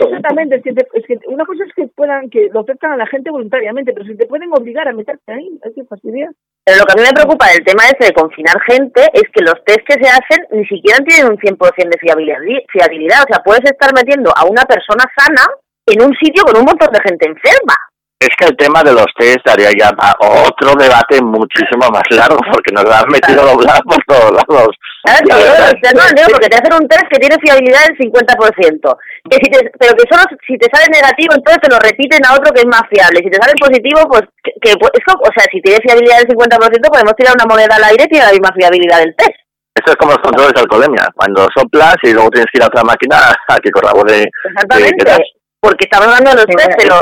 Exactamente, es que, es que una cosa es que puedan, que lo ofrezcan a la gente voluntariamente, pero si te pueden obligar a meterte ahí, hay que fastidiar. Pero lo que a mí me preocupa del tema ese de confinar gente es que los test que se hacen ni siquiera tienen un 100% de fiabilidad, fiabilidad. O sea, puedes estar metiendo a una persona sana en un sitio con un montón de gente enferma. Es que el tema de los test daría ya otro debate muchísimo más largo, porque nos lo han metido doblar por todos lados. Claro, porque te hacen un test que tiene fiabilidad del 50%, que si te, pero que solo si te sale negativo, entonces te lo repiten a otro que es más fiable. Si te sale positivo, pues que, es como, o sea, si tiene fiabilidad del 50%, podemos tirar una moneda al aire y tiene la misma fiabilidad del test. Eso es como los controles de alcoholemia. Cuando soplas y luego tienes que ir a otra máquina a que corrobore. Exactamente. porque estamos hablando de los test, pero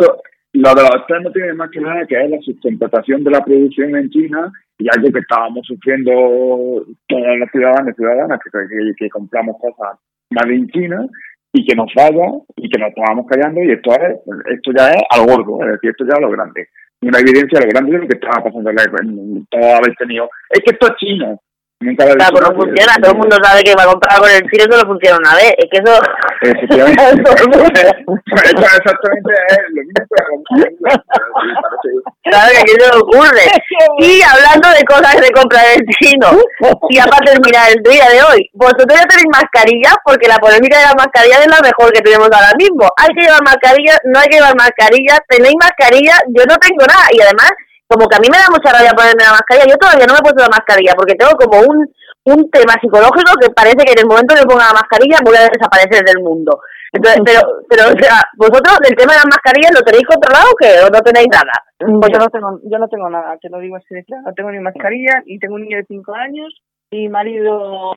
lo los test no tiene más que nada que es la sustentación de la producción en China y algo que estábamos sufriendo todas las ciudadanas y ciudadanas que, que, compramos cosas más en China y que nos falla y que nos estábamos callando y esto es esto ya es algo gordo, es decir, esto ya es lo grande. Una evidencia de lo grande de lo que estaba pasando en todo haber tenido. Es que esto es China, Nunca claro, pues no funciona, todo el mundo sabe que va a comprar con el chino solo funciona una vez, es que eso... Efectivamente. eso exactamente es lo mismo Claro que aquí se le ocurre. Y hablando de cosas de comprar el chino, y ya para terminar el día de hoy, vosotros ya tenéis mascarillas porque la polémica de las mascarillas es la mejor que tenemos ahora mismo. Hay que llevar mascarilla, no hay que llevar mascarilla, tenéis mascarilla, yo no tengo nada, y además como que a mí me da mucha rabia ponerme la mascarilla. Yo todavía no me he puesto la mascarilla porque tengo como un, un tema psicológico que parece que en el momento que ponga la mascarilla voy a desaparecer del mundo. Entonces, pero, pero, o sea, vosotros del tema de las mascarillas lo tenéis controlado o qué? ¿O no tenéis nada? Pues yo no tengo, yo no tengo nada, te lo digo así de claro. No tengo ni mascarilla y tengo un niño de 5 años. Mi marido,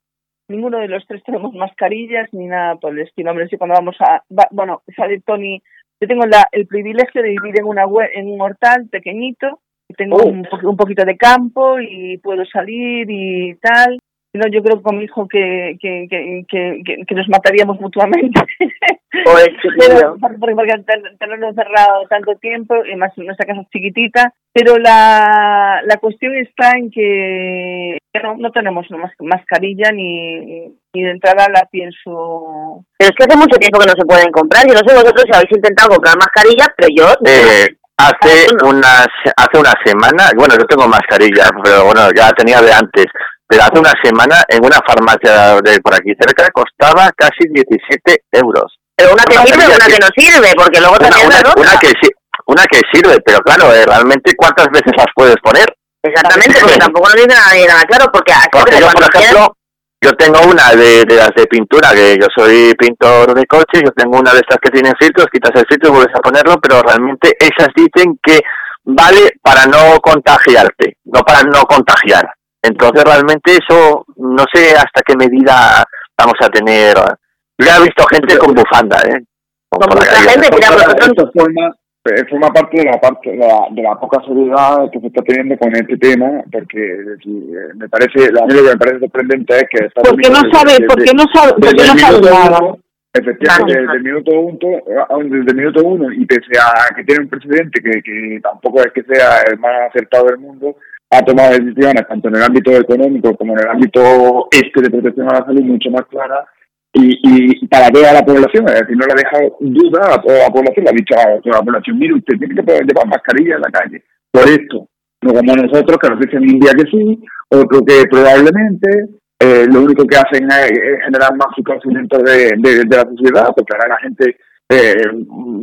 ninguno de los tres tenemos mascarillas ni nada por el estilo. Hombre, si cuando vamos a, bueno, sale Tony, yo tengo la, el privilegio de vivir en una en un hortal pequeñito tengo oh. un, un, poquito de campo y puedo salir y tal. No, yo creo con mi hijo que, que, que, que, que nos mataríamos mutuamente. pero, porque tenerlo encerrado tanto tiempo y más nuestra casa es chiquitita pero la, la cuestión está en que no, no tenemos mascarilla ni, ni de entrada la pienso pero es que hace mucho tiempo que no se pueden comprar yo no sé vosotros si habéis intentado comprar mascarilla pero yo eh, hace unas hace una semana bueno yo tengo mascarilla pero bueno ya tenía de antes pero hace una semana en una farmacia de por aquí cerca costaba casi 17 euros. Pero una que sirve una que no sirve, porque luego también una, una, que una que sirve, pero claro, eh, realmente cuántas veces las puedes poner. Exactamente, porque tampoco nos dice nada, nada claro, porque, porque yo, por ejemplo, yo tengo una de, de las de pintura, que yo soy pintor de coches, yo tengo una de estas que tienen filtros, quitas el filtro y vuelves a ponerlo, pero realmente esas dicen que vale para no contagiarte, no para no contagiar. Entonces realmente eso no sé hasta qué medida vamos a tener yo he visto gente con bufanda, ¿eh? Con mucha gente, mira, eh, forma parte de la parte de la, de la poca seriedad que se está teniendo con este tema, porque eh, me parece, a mí lo que me parece sorprendente es que... Porque no sabe, porque no sabe, porque no sabe nada. Efectivamente, desde el minuto uno, desde el minuto uno, y pese a que tiene un presidente que, que tampoco es que sea el más acertado del mundo, ha tomado decisiones tanto en el ámbito económico como en el ámbito este de protección a la salud mucho más claras y, y para toda la población, es decir, no le ha dejado duda a toda la población, le ha dicho a toda la población, mire, usted tiene que poder llevar mascarilla en la calle, por esto, no como nosotros que nos dicen un día que sí, otro que probablemente, eh, lo único que hacen es, generar más conocimiento de, de, de, la sociedad, porque ahora la gente, eh,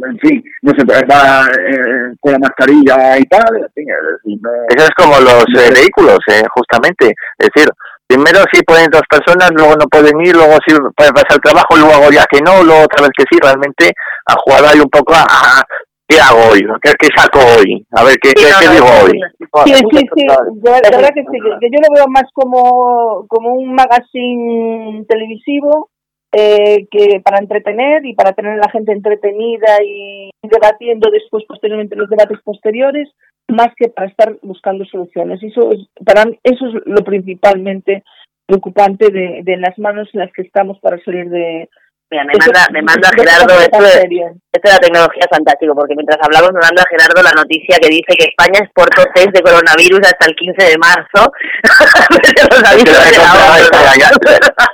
en fin, no se va eh, con la mascarilla y tal. En fin, es decir, no, Eso es como los eh, vehículos, eh, justamente. Es decir, primero sí pueden dos personas, luego no pueden ir, luego sí puede pasar el trabajo, luego ya que no, luego otra vez que sí, realmente ha jugado ahí un poco a, ¿qué hago hoy? ¿Qué, ¿Qué, saco hoy? A ver, ¿qué, sí, qué, no, qué digo no, hoy? Sí, sí, sí, de, verdad que sí, que yo lo veo más como, como un magazine televisivo eh, que para entretener y para tener a la gente entretenida y debatiendo después posteriormente los debates posteriores más que para estar buscando soluciones. Eso es, para eso es lo principalmente preocupante de las manos en las que estamos para salir de, Mira, me manda, me manda Gerardo, esto de, esto de la tecnología es fantástico, porque mientras hablamos me manda Gerardo la noticia que dice que España exportó test de coronavirus hasta el 15 de marzo.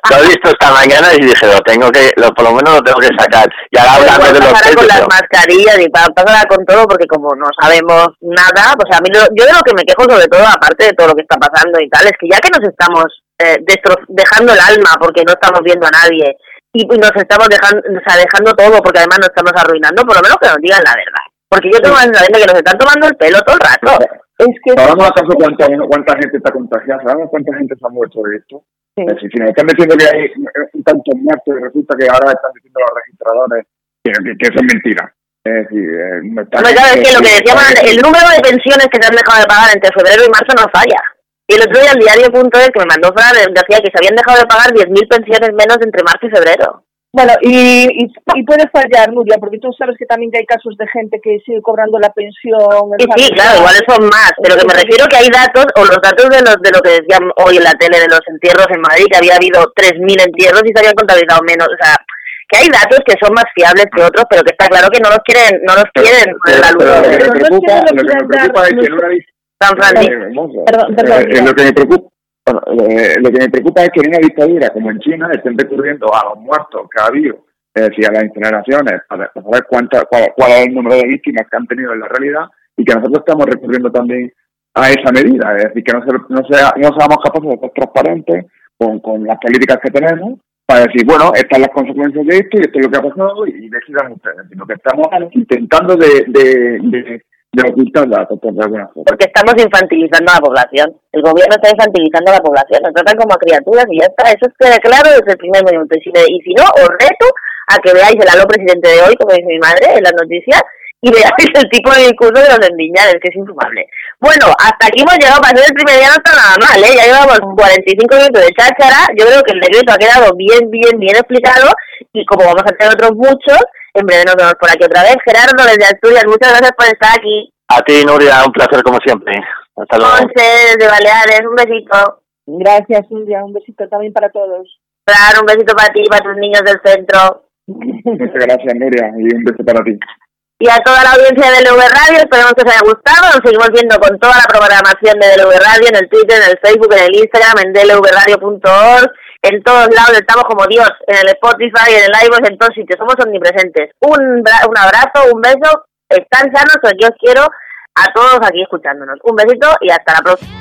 lo, he visto esta mañana y dije, lo tengo que, lo, por lo menos lo tengo que sacar. Y ahora hablando de los test... con las mascarillas y pasará con todo, porque como no sabemos nada, pues a mí lo, yo de lo que me quejo sobre todo, aparte de todo lo que está pasando y tal, es que ya que nos estamos eh, dejando el alma porque no estamos viendo a nadie y nos estamos dejando, o sea, dejando todo porque además nos estamos arruinando, por lo menos que nos digan la verdad. Porque yo tengo la sensación de que nos están tomando el pelo todo el rato. Es que ¿Sabemos acaso cuánta, cuánta gente está contagiada? ¿Sabemos cuánta gente se ha muerto de esto? Sí. Es decir, si nos están diciendo que hay un tanto muertos y resulta que ahora están diciendo los registradores que, que, que eso es mentira. Es decir, eh, no claro, es que lo que decíamos, el número de pensiones que se han dejado de pagar entre febrero y marzo no falla. Y el otro día el diario.es que me mandó Fran decía que se habían dejado de pagar 10.000 pensiones menos entre marzo y febrero. Bueno, y, y, y puede fallar, Nuria, porque tú sabes que también hay casos de gente que sigue cobrando la pensión. Sí, sí, claro, igual son más, pero que me refiero que hay datos, o los datos de los de lo que decían hoy en la tele de los entierros en Madrid, que había habido 3.000 entierros y se habían contabilizado menos, o sea, que hay datos que son más fiables que otros, pero que está claro que no los quieren, no los quieren pero, la luz. Pero, lo que me preocupa, lo que me preocupa es que en una San Francisco. Eh, perdón, perdón, eh, lo que me preocupa bueno, eh, lo que me preocupa es que en una dictadura como en China estén recurriendo a los muertos que ha habido, es decir, a las incineraciones, para, saber cuánta, cuál, cuál, es el número de víctimas que han tenido en la realidad y que nosotros estamos recurriendo también a esa medida, es decir, que no, se, no, sea, no seamos capaces de ser transparentes con, con las políticas que tenemos para decir, bueno, estas son las consecuencias de esto y esto es lo que ha pasado y decidan ustedes, sino que estamos intentando de, de, de Porque estamos infantilizando a la población. El gobierno está infantilizando a la población, nos tratan como a criaturas y ya está. Eso queda claro desde el primer minuto. Y si, y si no, os reto a que veáis el aló presidente de hoy, como dice mi madre, en las noticias, y veáis el tipo de discurso de los endiñares, que es infumable. Bueno, hasta aquí hemos llegado, para ser el primer día no está nada mal, ¿eh? Ya llevamos 45 minutos de cháchara, yo creo que el decreto ha quedado bien, bien, bien explicado, y como vamos a tener otros muchos, en breve nos vemos por aquí otra vez. Gerardo, desde Asturias, muchas gracias por estar aquí. A ti, Nuria, un placer como siempre. Hasta luego. Monse, desde Baleares, un besito. Gracias, Nuria, un besito también para todos. Claro, un besito para ti y para tus niños del centro. Muchas gracias, Nuria, y un beso para ti. Y a toda la audiencia de LV Radio, esperemos que os haya gustado. Nos seguimos viendo con toda la programación de LV Radio en el Twitter, en el Facebook, en el Instagram, en dlvradio.org. En todos lados estamos como Dios, en el Spotify, en el iVoox, en todos sitios. Somos omnipresentes. Un, un abrazo, un beso. Están sanos, que os quiero a todos aquí escuchándonos. Un besito y hasta la próxima.